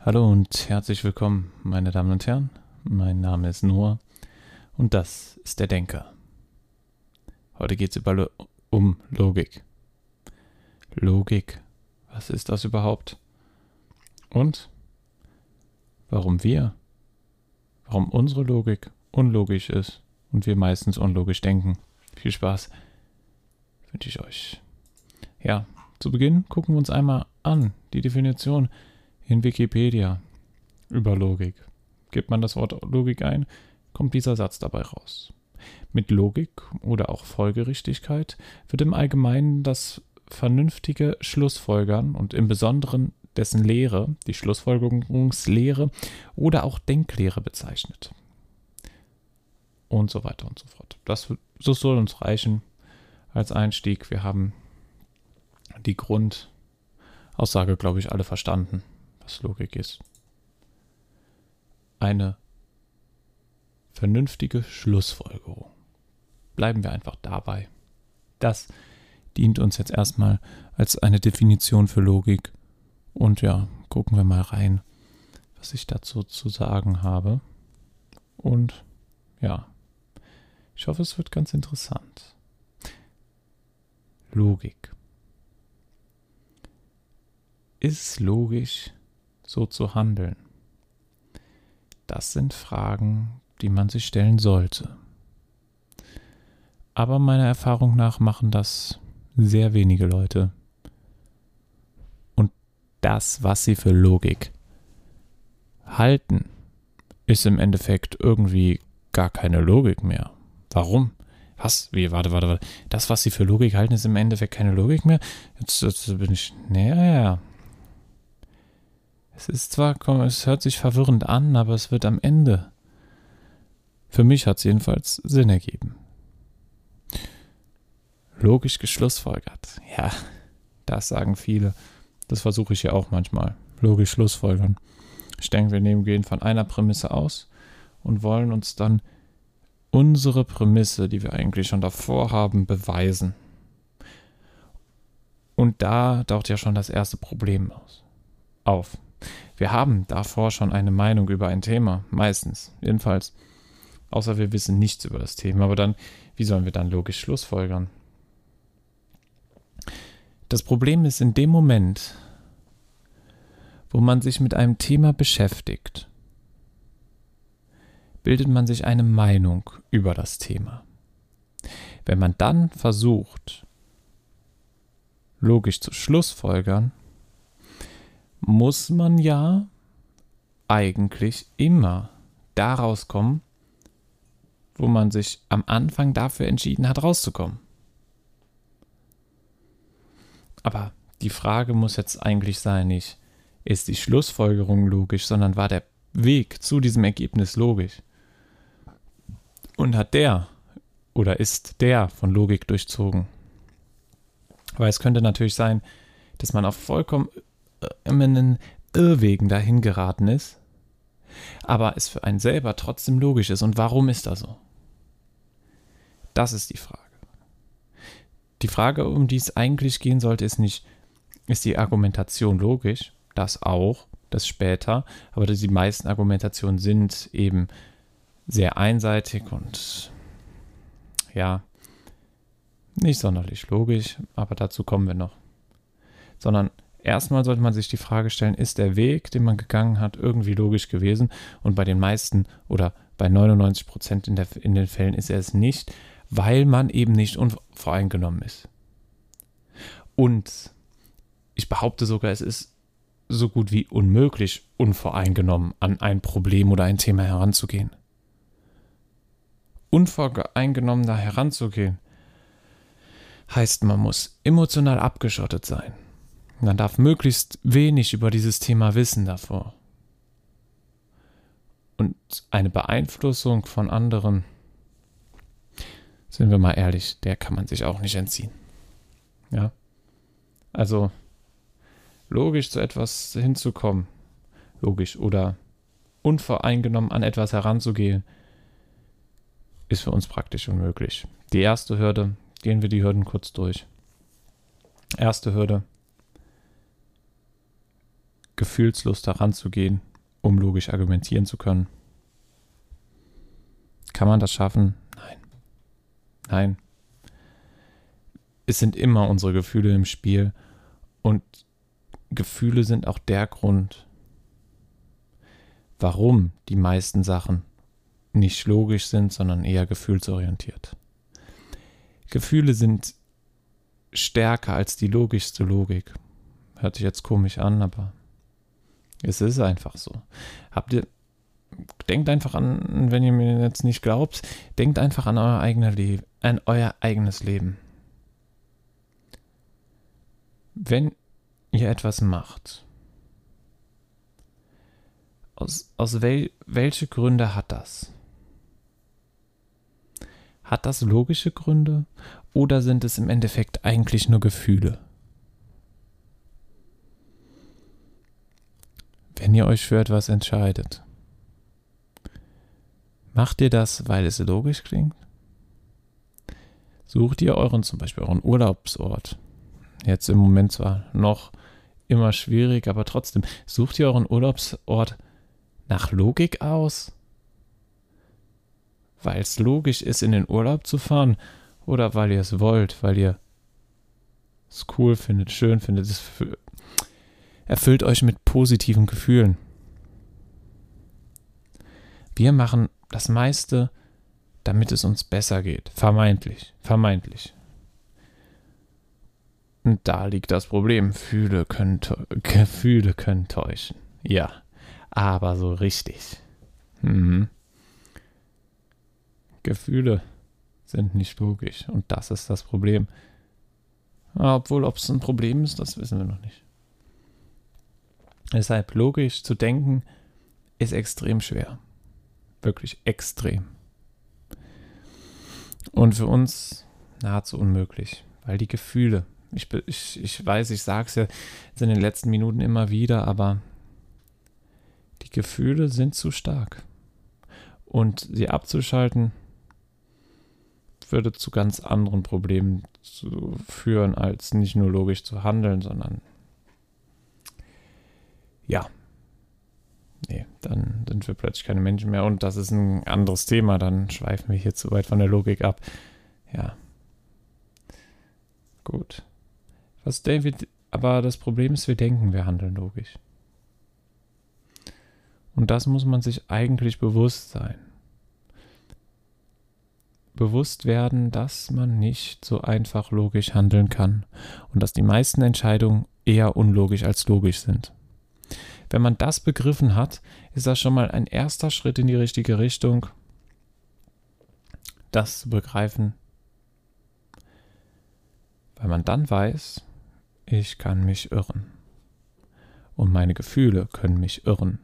Hallo und herzlich willkommen, meine Damen und Herren. Mein Name ist Noah und das ist der Denker. Heute geht es Lo um Logik. Logik, was ist das überhaupt? Und warum wir, warum unsere Logik unlogisch ist und wir meistens unlogisch denken. Viel Spaß wünsche ich euch. Ja, zu Beginn gucken wir uns einmal an die Definition in Wikipedia über Logik. Gibt man das Wort Logik ein, kommt dieser Satz dabei raus. Mit Logik oder auch Folgerichtigkeit wird im Allgemeinen das vernünftige Schlussfolgern und im Besonderen dessen Lehre, die Schlussfolgerungslehre oder auch Denklehre bezeichnet. Und so weiter und so fort. Das, das soll uns reichen als Einstieg. Wir haben die Grundaussage, glaube ich, alle verstanden was Logik ist. Eine vernünftige Schlussfolgerung. Bleiben wir einfach dabei. Das dient uns jetzt erstmal als eine Definition für Logik. Und ja, gucken wir mal rein, was ich dazu zu sagen habe. Und ja, ich hoffe, es wird ganz interessant. Logik. Ist logisch so zu handeln? Das sind Fragen, die man sich stellen sollte. Aber meiner Erfahrung nach machen das sehr wenige Leute. Und das, was sie für Logik halten, ist im Endeffekt irgendwie gar keine Logik mehr. Warum? Was? Wie? Warte, warte, warte. Das, was sie für Logik halten, ist im Endeffekt keine Logik mehr? Jetzt, jetzt bin ich. Naja, es ist zwar, es hört sich verwirrend an, aber es wird am Ende. Für mich hat es jedenfalls Sinn ergeben. Logisch geschlussfolgert. Ja, das sagen viele. Das versuche ich ja auch manchmal. Logisch schlussfolgern. Ich denke, wir nehmen, gehen von einer Prämisse aus und wollen uns dann unsere Prämisse, die wir eigentlich schon davor haben, beweisen. Und da taucht ja schon das erste Problem aus. Auf. Wir haben davor schon eine Meinung über ein Thema, meistens, jedenfalls. Außer wir wissen nichts über das Thema, aber dann, wie sollen wir dann logisch Schlussfolgern? Das Problem ist in dem Moment, wo man sich mit einem Thema beschäftigt, bildet man sich eine Meinung über das Thema. Wenn man dann versucht, logisch zu Schlussfolgern, muss man ja eigentlich immer daraus kommen, wo man sich am Anfang dafür entschieden hat, rauszukommen. Aber die Frage muss jetzt eigentlich sein, nicht ist die Schlussfolgerung logisch, sondern war der Weg zu diesem Ergebnis logisch? Und hat der oder ist der von Logik durchzogen? Weil es könnte natürlich sein, dass man auf vollkommen in Irrwegen dahin geraten ist, aber es für einen selber trotzdem logisch ist. Und warum ist das so? Das ist die Frage. Die Frage, um die es eigentlich gehen sollte, ist nicht, ist die Argumentation logisch? Das auch, das später, aber die meisten Argumentationen sind eben sehr einseitig und ja, nicht sonderlich logisch, aber dazu kommen wir noch. Sondern Erstmal sollte man sich die Frage stellen, ist der Weg, den man gegangen hat, irgendwie logisch gewesen? Und bei den meisten oder bei 99 Prozent in, in den Fällen ist er es nicht, weil man eben nicht unvoreingenommen ist. Und ich behaupte sogar, es ist so gut wie unmöglich, unvoreingenommen an ein Problem oder ein Thema heranzugehen. Unvoreingenommen da heranzugehen, heißt, man muss emotional abgeschottet sein. Man darf möglichst wenig über dieses Thema wissen davor. Und eine Beeinflussung von anderen, sind wir mal ehrlich, der kann man sich auch nicht entziehen. Ja. Also, logisch zu etwas hinzukommen, logisch oder unvoreingenommen an etwas heranzugehen, ist für uns praktisch unmöglich. Die erste Hürde, gehen wir die Hürden kurz durch. Erste Hürde, gefühlslos daran zu gehen, um logisch argumentieren zu können. Kann man das schaffen? Nein. Nein. Es sind immer unsere Gefühle im Spiel und Gefühle sind auch der Grund, warum die meisten Sachen nicht logisch sind, sondern eher gefühlsorientiert. Gefühle sind stärker als die logischste Logik. Hört sich jetzt komisch an, aber es ist einfach so. Habt ihr, denkt einfach an, wenn ihr mir jetzt nicht glaubt, denkt einfach an euer eigenes Leben, an euer eigenes Leben. Wenn ihr etwas macht, aus, aus wel, welche Gründe hat das? Hat das logische Gründe oder sind es im Endeffekt eigentlich nur Gefühle? Wenn ihr euch für etwas entscheidet, macht ihr das, weil es logisch klingt? Sucht ihr euren, zum Beispiel euren Urlaubsort? Jetzt im Moment zwar noch immer schwierig, aber trotzdem, sucht ihr euren Urlaubsort nach Logik aus? weil es logisch ist, in den Urlaub zu fahren oder weil ihr es wollt, weil ihr es cool findet, schön findet, es erfüllt euch mit positiven Gefühlen. Wir machen das meiste, damit es uns besser geht. Vermeintlich, vermeintlich. Und da liegt das Problem. Gefühle können, Gefühle können täuschen. Ja, aber so richtig. Mhm. Gefühle sind nicht logisch und das ist das Problem. Obwohl, ob es ein Problem ist, das wissen wir noch nicht. Deshalb logisch zu denken ist extrem schwer. Wirklich extrem. Und für uns nahezu unmöglich, weil die Gefühle, ich, ich, ich weiß, ich sage es ja in den letzten Minuten immer wieder, aber die Gefühle sind zu stark. Und sie abzuschalten, würde zu ganz anderen Problemen zu führen, als nicht nur logisch zu handeln, sondern ja. Nee, dann sind wir plötzlich keine Menschen mehr und das ist ein anderes Thema, dann schweifen wir hier zu weit von der Logik ab. Ja. Gut. Was David, aber das Problem ist, wir denken, wir handeln logisch. Und das muss man sich eigentlich bewusst sein bewusst werden, dass man nicht so einfach logisch handeln kann und dass die meisten Entscheidungen eher unlogisch als logisch sind. Wenn man das begriffen hat, ist das schon mal ein erster Schritt in die richtige Richtung, das zu begreifen, weil man dann weiß, ich kann mich irren und meine Gefühle können mich irren.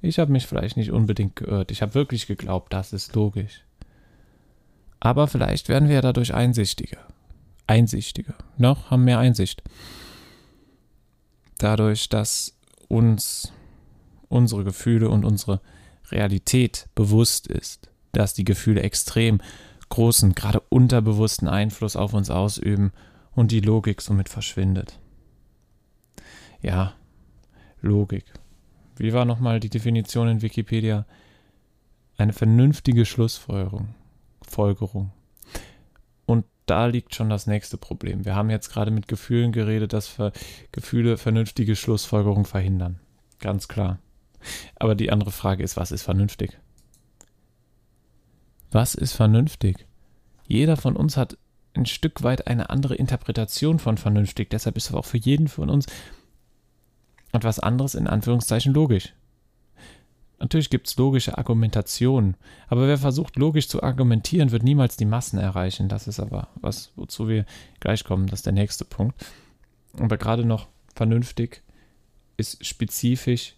Ich habe mich vielleicht nicht unbedingt geirrt, ich habe wirklich geglaubt, das ist logisch. Aber vielleicht werden wir ja dadurch einsichtiger. Einsichtiger. Noch haben mehr Einsicht. Dadurch, dass uns unsere Gefühle und unsere Realität bewusst ist, dass die Gefühle extrem großen, gerade unterbewussten Einfluss auf uns ausüben und die Logik somit verschwindet. Ja, Logik. Wie war nochmal die Definition in Wikipedia? Eine vernünftige Schlussfolgerung. Folgerung. Und da liegt schon das nächste Problem. Wir haben jetzt gerade mit Gefühlen geredet, dass Gefühle vernünftige Schlussfolgerung verhindern. Ganz klar. Aber die andere Frage ist, was ist vernünftig? Was ist vernünftig? Jeder von uns hat ein Stück weit eine andere Interpretation von vernünftig. Deshalb ist es auch für jeden von uns etwas anderes in Anführungszeichen logisch. Natürlich gibt es logische Argumentationen, aber wer versucht logisch zu argumentieren, wird niemals die Massen erreichen. Das ist aber was, wozu wir gleich kommen. Das ist der nächste Punkt. Aber gerade noch vernünftig ist spezifisch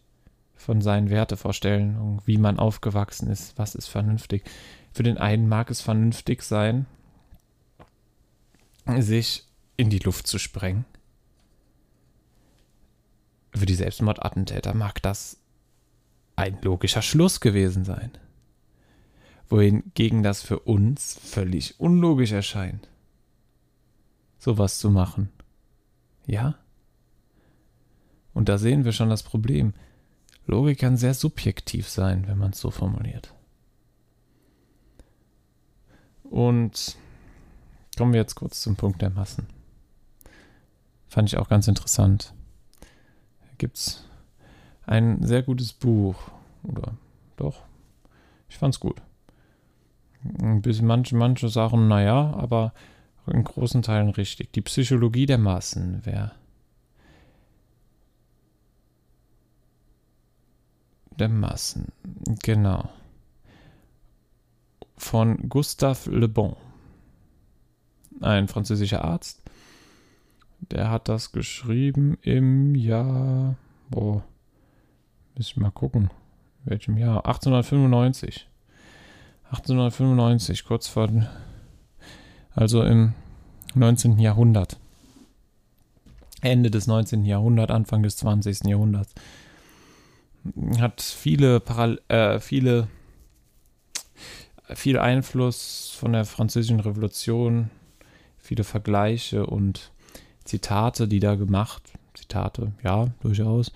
von seinen Wertevorstellungen, wie man aufgewachsen ist, was ist vernünftig. Für den einen mag es vernünftig sein, sich in die Luft zu sprengen. Für die Selbstmordattentäter mag das ein logischer Schluss gewesen sein. Wohingegen das für uns völlig unlogisch erscheint, sowas zu machen. Ja? Und da sehen wir schon das Problem. Logik kann sehr subjektiv sein, wenn man es so formuliert. Und kommen wir jetzt kurz zum Punkt der Massen. Fand ich auch ganz interessant. Gibt es ein sehr gutes Buch. Oder doch, ich fand's gut. Ein bisschen manche, manche Sachen, naja, aber in großen Teilen richtig. Die Psychologie der Massen, wer der Massen, genau. Von Gustave Le Bon, ein französischer Arzt. Der hat das geschrieben im Jahr, boah, muss ich mal gucken, welchem Jahr? 1895. 1895, kurz vor, also im 19. Jahrhundert. Ende des 19. Jahrhunderts, Anfang des 20. Jahrhunderts. Hat viele, Paral äh, viele, viel Einfluss von der Französischen Revolution, viele Vergleiche und Zitate, die da gemacht. Zitate, ja, durchaus.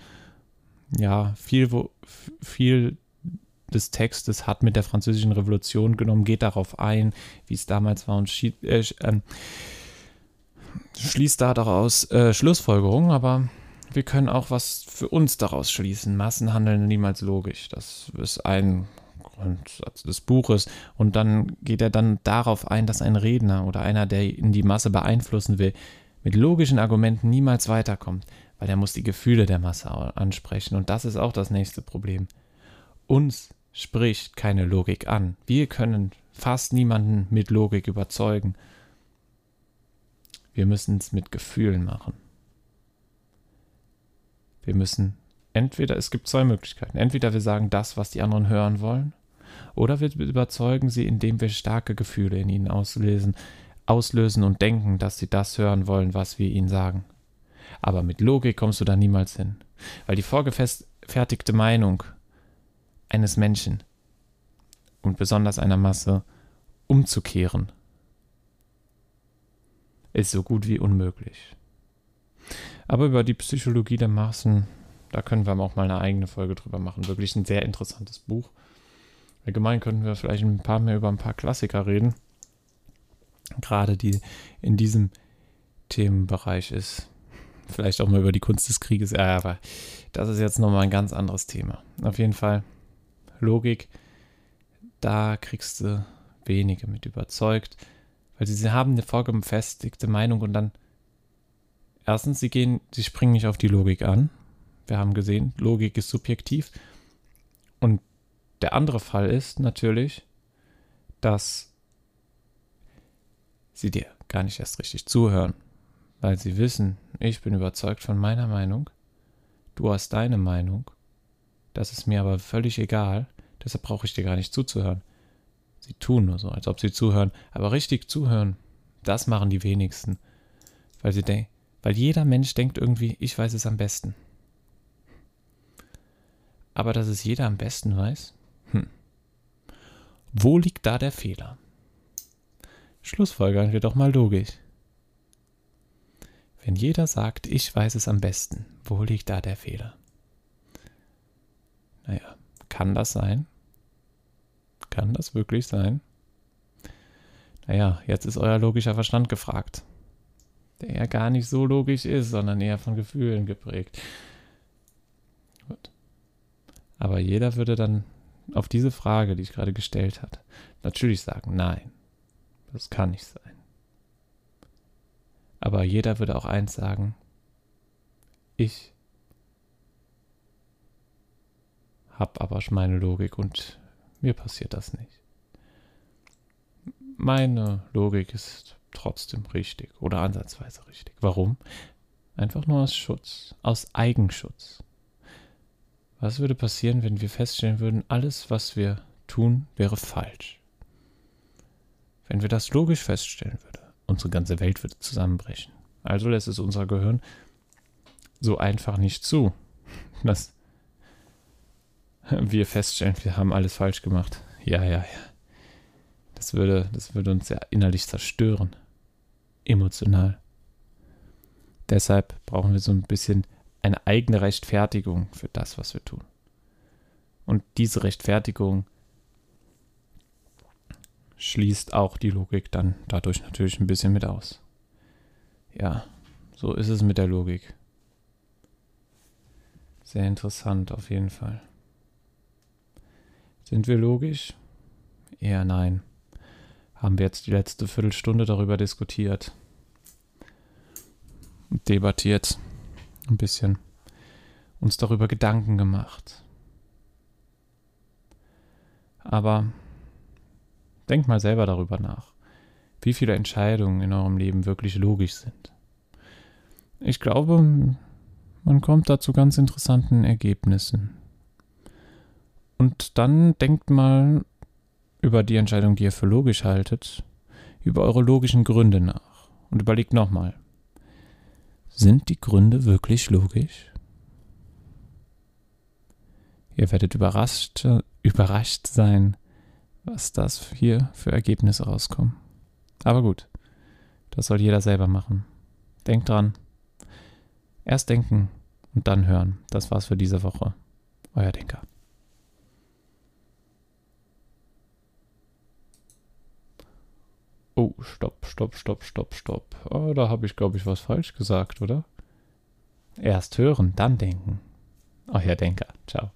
Ja, viel, viel des Textes hat mit der Französischen Revolution genommen, geht darauf ein, wie es damals war und äh, äh, schließt da daraus äh, Schlussfolgerungen, aber wir können auch was für uns daraus schließen. Massen handeln niemals logisch. Das ist ein Grundsatz des Buches. Und dann geht er dann darauf ein, dass ein Redner oder einer, der in die Masse beeinflussen will, mit logischen Argumenten niemals weiterkommt, weil er muss die Gefühle der Masse ansprechen. Und das ist auch das nächste Problem. Uns spricht keine Logik an. Wir können fast niemanden mit Logik überzeugen. Wir müssen es mit Gefühlen machen. Wir müssen entweder, es gibt zwei Möglichkeiten. Entweder wir sagen das, was die anderen hören wollen, oder wir überzeugen sie, indem wir starke Gefühle in ihnen auslösen, auslösen und denken, dass sie das hören wollen, was wir ihnen sagen. Aber mit Logik kommst du da niemals hin, weil die vorgefertigte Meinung eines Menschen und besonders einer Masse umzukehren, ist so gut wie unmöglich. Aber über die Psychologie der Massen, da können wir auch mal eine eigene Folge drüber machen. Wirklich ein sehr interessantes Buch. Allgemein könnten wir vielleicht ein paar mehr über ein paar Klassiker reden. Gerade die in diesem Themenbereich ist. Vielleicht auch mal über die Kunst des Krieges. Ja, aber das ist jetzt nochmal ein ganz anderes Thema. Auf jeden Fall Logik, da kriegst du wenige mit überzeugt, weil sie haben eine vorgefestigte Meinung und dann erstens, sie gehen, sie springen nicht auf die Logik an. Wir haben gesehen, Logik ist subjektiv. Und der andere Fall ist natürlich, dass sie dir gar nicht erst richtig zuhören, weil sie wissen, ich bin überzeugt von meiner Meinung, du hast deine Meinung das ist mir aber völlig egal. Deshalb brauche ich dir gar nicht zuzuhören. Sie tun nur so, als ob sie zuhören. Aber richtig zuhören, das machen die wenigsten. Weil sie denken, weil jeder Mensch denkt irgendwie, ich weiß es am besten. Aber dass es jeder am besten weiß? Hm. Wo liegt da der Fehler? Schlussfolgern wir doch mal logisch. Wenn jeder sagt, ich weiß es am besten, wo liegt da der Fehler? Naja, kann das sein? Kann das wirklich sein? Naja, jetzt ist euer logischer Verstand gefragt. Der ja gar nicht so logisch ist, sondern eher von Gefühlen geprägt. Gut. Aber jeder würde dann auf diese Frage, die ich gerade gestellt habe, natürlich sagen, nein, das kann nicht sein. Aber jeder würde auch eins sagen, ich habe aber meine Logik und mir passiert das nicht. Meine Logik ist trotzdem richtig oder ansatzweise richtig. Warum? Einfach nur aus Schutz, aus Eigenschutz. Was würde passieren, wenn wir feststellen würden, alles, was wir tun, wäre falsch? Wenn wir das logisch feststellen würden, unsere ganze Welt würde zusammenbrechen. Also lässt es unser Gehirn so einfach nicht zu, dass wir feststellen, wir haben alles falsch gemacht. Ja, ja, ja. Das würde, das würde uns ja innerlich zerstören. Emotional. Deshalb brauchen wir so ein bisschen eine eigene Rechtfertigung für das, was wir tun. Und diese Rechtfertigung schließt auch die Logik dann dadurch natürlich ein bisschen mit aus. Ja, so ist es mit der Logik. Sehr interessant auf jeden Fall. Sind wir logisch? Eher nein. Haben wir jetzt die letzte Viertelstunde darüber diskutiert debattiert, ein bisschen uns darüber Gedanken gemacht. Aber denkt mal selber darüber nach, wie viele Entscheidungen in eurem Leben wirklich logisch sind. Ich glaube, man kommt da zu ganz interessanten Ergebnissen. Und dann denkt mal über die Entscheidung, die ihr für logisch haltet, über eure logischen Gründe nach. Und überlegt nochmal, sind die Gründe wirklich logisch? Ihr werdet überrascht, überrascht sein, was das hier für Ergebnisse rauskommen. Aber gut, das soll jeder selber machen. Denkt dran. Erst denken und dann hören. Das war's für diese Woche. Euer Denker. Oh, stopp, stopp, stopp, stopp, stopp. Oh, da habe ich, glaube ich, was falsch gesagt, oder? Erst hören, dann denken. Euer Denker. Ciao.